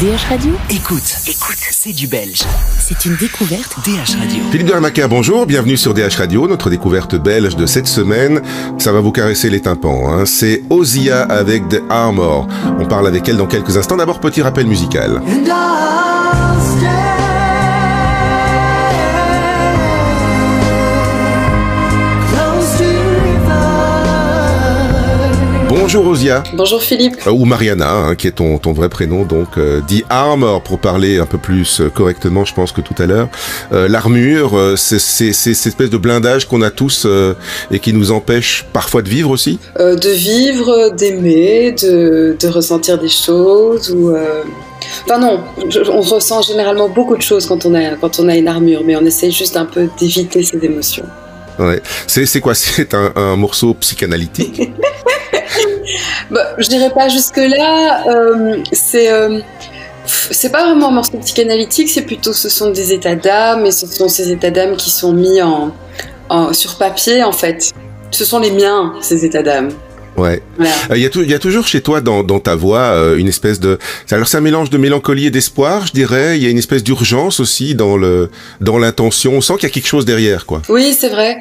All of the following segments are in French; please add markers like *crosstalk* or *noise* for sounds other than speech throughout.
DH Radio Écoute, écoute, c'est du belge. C'est une découverte DH Radio. Philippe de Ramaker, bonjour, bienvenue sur DH Radio, notre découverte belge de cette semaine. Ça va vous caresser les tympans, hein. c'est Ozia avec The Armor. On parle avec elle dans quelques instants. D'abord, petit rappel musical. Bonjour Osia. Bonjour Philippe. Euh, ou Mariana, hein, qui est ton, ton vrai prénom, donc euh, The Armor, pour parler un peu plus euh, correctement, je pense que tout à l'heure. Euh, L'armure, c'est cette espèce de blindage qu'on a tous et qui nous empêche parfois de vivre aussi? De vivre, d'aimer, de, de, ressentir des choses ou... Enfin non, on ressent généralement beaucoup de choses quand on a, quand on a une armure, mais on essaie juste un peu d'éviter ces émotions. Ouais. C'est quoi? *laughs* C'est un, un morceau psychanalytique? *laughs* bah, je dirais pas jusque-là. Euh, c'est. Euh, c'est pas vraiment un morceau psychanalytique, c'est plutôt ce sont des états d'âme et ce sont ces états d'âme qui sont mis en, en, sur papier en fait. Ce sont les miens, ces états d'âme. Ouais. Il voilà. euh, y, y, a toujours chez toi dans, dans ta voix euh, une espèce de. Alors c'est un mélange de mélancolie et d'espoir, je dirais. Il y a une espèce d'urgence aussi dans le dans l'intention. On sent qu'il y a quelque chose derrière, quoi. Oui, c'est vrai.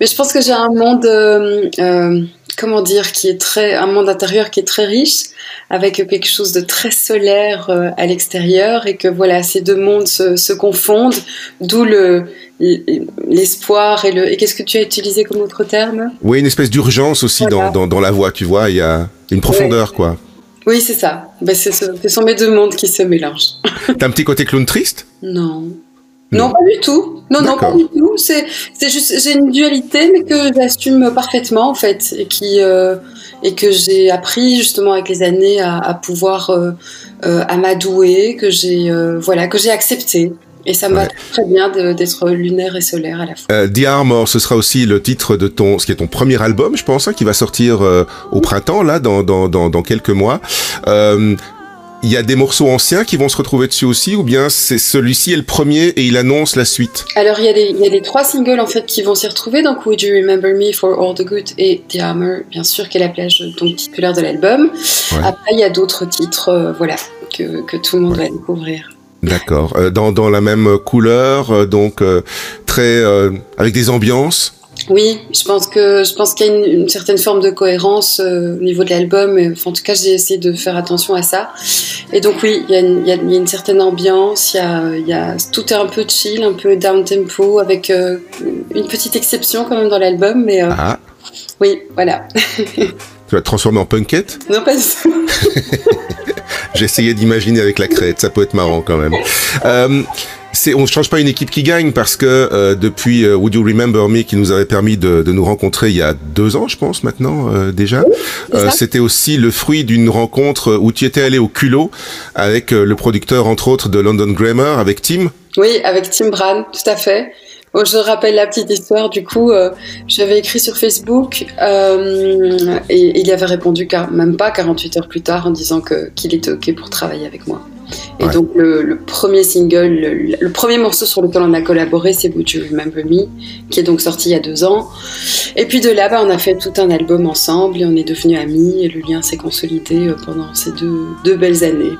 Mais je pense que j'ai un monde. Euh, comment dire, qui est très, un monde intérieur qui est très riche, avec quelque chose de très solaire euh, à l'extérieur, et que voilà, ces deux mondes se, se confondent, d'où le, l'espoir et le. Et qu'est-ce que tu as utilisé comme autre terme? Oui, une espèce d'urgence aussi voilà. dans, dans, dans, la voix, tu vois, il y a une profondeur, quoi. Oui, c'est ça. Ben, ce, ce sont mes deux mondes qui se mélangent. T'as un petit côté clown triste? Non. Non, pas du tout. Non, non, pas du tout. C'est, c'est juste, j'ai une dualité, mais que j'assume parfaitement, en fait, et qui, euh, et que j'ai appris justement avec les années à, à pouvoir, euh, euh, à m'adouer, que j'ai, euh, voilà, que j'ai accepté. Et ça me va très bien d'être lunaire et solaire à la fois. Euh, The Armor, ce sera aussi le titre de ton, ce qui est ton premier album, je pense, hein, qui va sortir au printemps, là, dans, dans, dans, dans quelques mois. Il y a des morceaux anciens qui vont se retrouver dessus aussi, ou bien c'est celui-ci est le premier et il annonce la suite Alors il y, a des, il y a des trois singles en fait qui vont s'y retrouver, donc Would You Remember Me for All the Good et The Armor, bien sûr, qui est la plage donc titulaire de l'album. Ouais. Après il y a d'autres titres, euh, voilà, que, que tout le monde ouais. va découvrir. D'accord. Euh, dans, dans la même couleur, euh, donc euh, très avec des ambiances. Oui, je pense que je pense qu'il y a une, une, certaine forme de cohérence euh, au niveau de l'album. Enfin, en tout cas, j'ai essayé de faire attention à ça. Et donc oui, il y a une, il y a, il y a une certaine ambiance. Il y a, il y a tout est un peu chill, un peu down tempo, avec euh, une petite exception quand même dans l'album. Mais euh, ah. oui, voilà. *laughs* tu vas te transformer en punkette? Non, pas du tout. *laughs* J'ai essayé d'imaginer avec la crête, ça peut être marrant quand même. Euh, on ne change pas une équipe qui gagne parce que euh, depuis euh, Would You Remember Me qui nous avait permis de, de, nous rencontrer il y a deux ans, je pense maintenant euh, déjà, c'était aussi le fruit d'une rencontre où tu étais allé au culot avec le producteur entre autres de London Grammar, avec Tim. Oui, avec Tim Bran, tout à fait. Je rappelle la petite histoire. Du coup, euh, j'avais écrit sur Facebook euh, et, et, il avait répondu car, même pas 48 heures plus tard en disant que qu'il était ok pour travailler avec moi. Et ouais. donc le, le, premier single, le, le, premier morceau sur lequel on a collaboré, c'est Would You Remember Me, qui est donc sorti il y a deux ans. Et puis de là, bah, on a fait tout un album ensemble et on est devenus amis et le lien s'est consolidé euh, pendant ces deux, deux, belles années.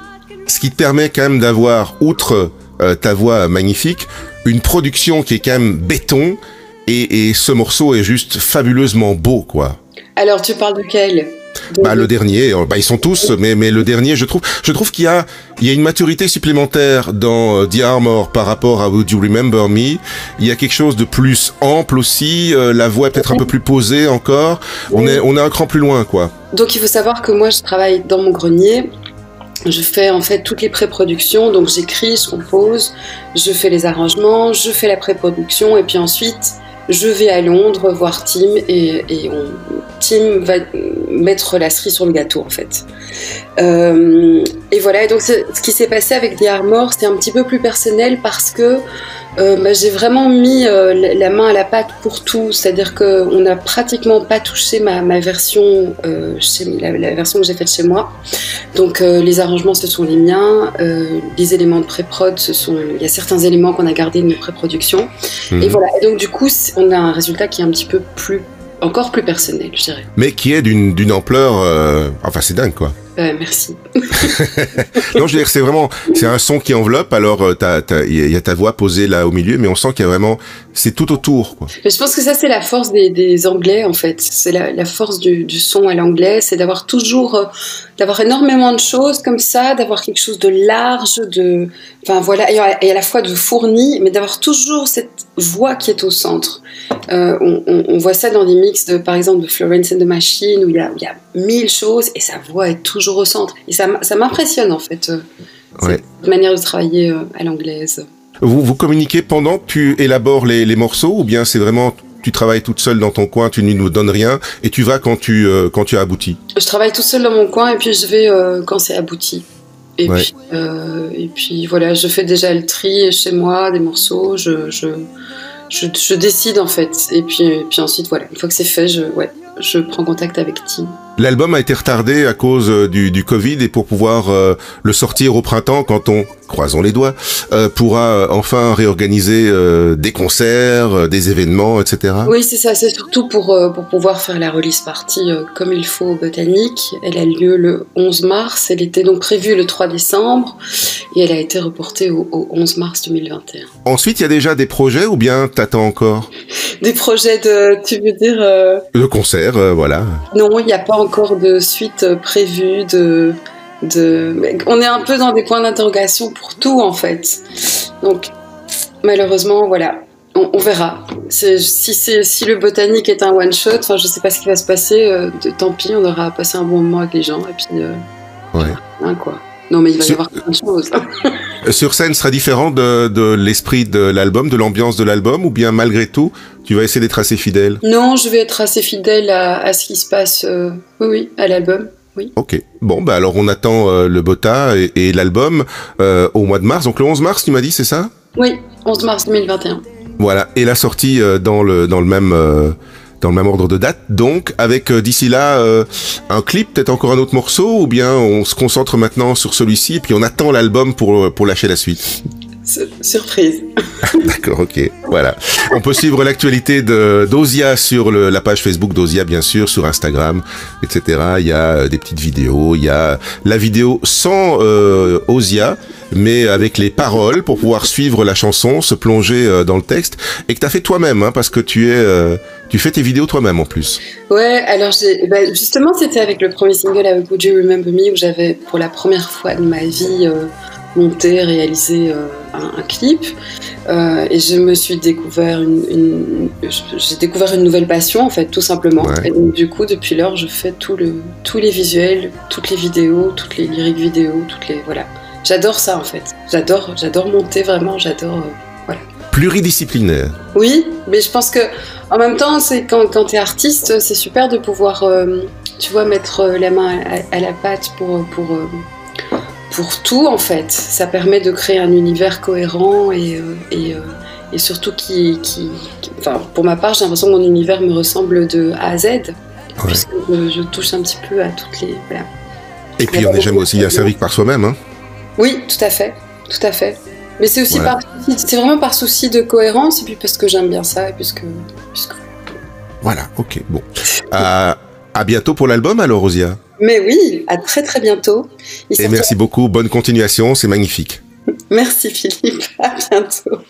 Ce qui te permet quand même d'avoir, outre euh, ta voix magnifique, une production qui est quand même béton et, et ce morceau est juste fabuleusement beau, quoi. Alors tu parles de quel? Bah, le dernier, bah, ils sont tous, mais, mais le dernier, je trouve, je trouve qu'il y a, il y a une maturité supplémentaire dans euh, The Armor par rapport à Would You Remember Me. Il y a quelque chose de plus ample aussi. Euh, la voix est peut-être un peu plus posée encore. On est, on est un cran plus loin, quoi. Donc il faut savoir que moi, je travaille dans mon grenier. Je fais en fait toutes les pré-productions, donc j'écris, je compose, je fais les arrangements, je fais la pré-production et puis ensuite je vais à Londres voir Tim et, on, Tim va mettre la cerise sur le gâteau en fait. Euh, et voilà, et donc ce qui s'est passé avec The Armor, c'est un petit peu plus personnel parce que euh, bah, j'ai vraiment mis euh, la main à la pâte pour tout, c'est-à-dire qu'on n'a pratiquement pas touché ma, ma version, euh, chez, la, la, version que j'ai faite chez moi. Donc euh, les arrangements ce sont les miens, euh, les éléments de pré-prod, ce sont, il y a certains éléments qu'on a gardés de mes pré-productions. Mmh. Et voilà, et donc du coup on a un résultat qui est un petit peu plus encore plus personnel, je dirais. Mais qui est d'une ampleur, euh, enfin c'est dingue quoi. Euh, merci. *laughs* non, je veux dire, c'est vraiment, c'est un son qui enveloppe. Alors, euh, il y a ta voix posée là au milieu, mais on sent qu'il y a vraiment, c'est tout autour. Quoi. je pense que ça, c'est la force des, des, Anglais, en fait. C'est la, la, force du, du, son à l'anglais, c'est d'avoir toujours, euh, d'avoir énormément de choses comme ça, d'avoir quelque chose de large, de, enfin voilà, et à, la fois de fourni, mais d'avoir toujours cette voix qui est au centre. Euh, on, on, on, voit ça dans des mix de, par exemple, de Florence and the Machine, où il y a, il y a mille choses et sa voix est toujours au centre. Et ça, ça m'impressionne en fait, euh, ouais. cette manière de travailler euh, à l'anglaise. Vous, vous communiquez pendant que tu élabores les, les morceaux ou bien c'est vraiment tu travailles toute seule dans ton coin, tu ne nous donnes rien et tu vas quand tu euh, quand tu as abouti. Je travaille toute seule dans mon coin et puis je vais euh, quand c'est abouti. Et ouais. puis euh, et puis voilà, je fais déjà le tri chez moi des morceaux, je je, je, je décide en fait et puis et puis ensuite voilà, une fois que c'est fait, je ouais, je prends contact avec Tim. L'album a été retardé à cause euh, du, du Covid et pour pouvoir euh, le sortir au printemps, quand on, croisons les doigts, euh, pourra enfin réorganiser euh, des concerts, des événements, etc. Oui, c'est ça. C'est surtout pour, pour pouvoir faire la release party comme il faut au Botanique. Elle a lieu le 11 mars. Elle était donc prévue le 3 décembre et elle a été reportée au, au 11 mars 2021. Ensuite, il y a déjà des projets ou bien t'attends encore? Des projets de, tu veux dire De concerts, voilà. Non, il n'y a pas encore de suite prévue, de, de... On est un peu dans des points d'interrogation pour tout en fait. Donc malheureusement, voilà, on, on verra. Si, si le botanique est un one shot, enfin je sais pas ce qui va se passer. Euh, de, tant pis, on aura passé un bon moment avec les gens et puis euh, ouais. hein, quoi. Non mais il va y avoir plein de choses. *laughs* Sur scène sera différent de, de l'esprit de l'album, de l'ambiance de l'album, ou bien malgré tout, tu vas essayer d'être assez fidèle? Non, je vais être assez fidèle à, à ce qui se passe, euh, oui, oui, à l'album. Oui. Ok. Bon, bah alors on attend euh, le Bota et, et l'album euh, au mois de mars. Donc le 11 mars, tu m'as dit, c'est ça? Oui, 11 mars 2021. Voilà. Et la sortie euh, dans le dans le même euh, dans le même ordre de date. Donc avec euh, d'ici là un clip, peut-être encore un autre morceau, ou bien on se concentre maintenant sur celui-ci et puis on attend l'album pour pour lâcher la suite. Surprise. *laughs* D'accord, ok. Voilà. On peut suivre l'actualité de d'Ozia sur le, la page Facebook d'Ozia, bien sûr, sur Instagram, etc. Il y a des petites vidéos. Il y a la vidéo sans euh, Ozia, mais avec les paroles pour pouvoir suivre la chanson, se plonger euh, dans le texte, et que tu as fait toi-même, hein, parce que tu es, euh, tu fais tes vidéos toi-même en plus. Ouais, alors bah, justement, c'était avec le premier single avec Would You Remember Me où j'avais pour la première fois de ma vie monté, réalisé euh, un, un, clip. Euh, et je me suis découvert une, une j'ai découvert une nouvelle passion en fait, tout simplement. Ouais. Et donc du coup, depuis lors, je fais tout le, tous les visuels, toutes les vidéos, toutes les lyriques vidéo, toutes les voilà. J'adore ça en fait. J'adore, j'adore monter vraiment. J'adore. Euh, voilà. Pluridisciplinaire. Oui, mais je pense que en même temps, c'est quand, quand tu es artiste, c'est super de pouvoir, euh, tu vois, mettre la main à, à la pâte pour pour pour tout en fait. Ça permet de créer un univers cohérent et, euh, et, euh, et surtout qui, qui, qui, Enfin, pour ma part, j'ai l'impression que mon univers me ressemble de A à Z. Ouais. Puisque je, touche un petit peu à toutes les. Voilà. Et puis on n'est jamais aussi asservi que par soi-même. Hein oui, tout à fait. Tout à fait. Mais c'est aussi voilà. par. C'est vraiment par souci de cohérence et puis parce que j'aime bien ça et puisque. puisque... Voilà, ok, bon. Euh, à bientôt pour l'album alors, Rosia. Mais oui, à très très bientôt. Il Et merci beaucoup, bonne continuation, c'est magnifique. *laughs* Merci Philippe, à bientôt.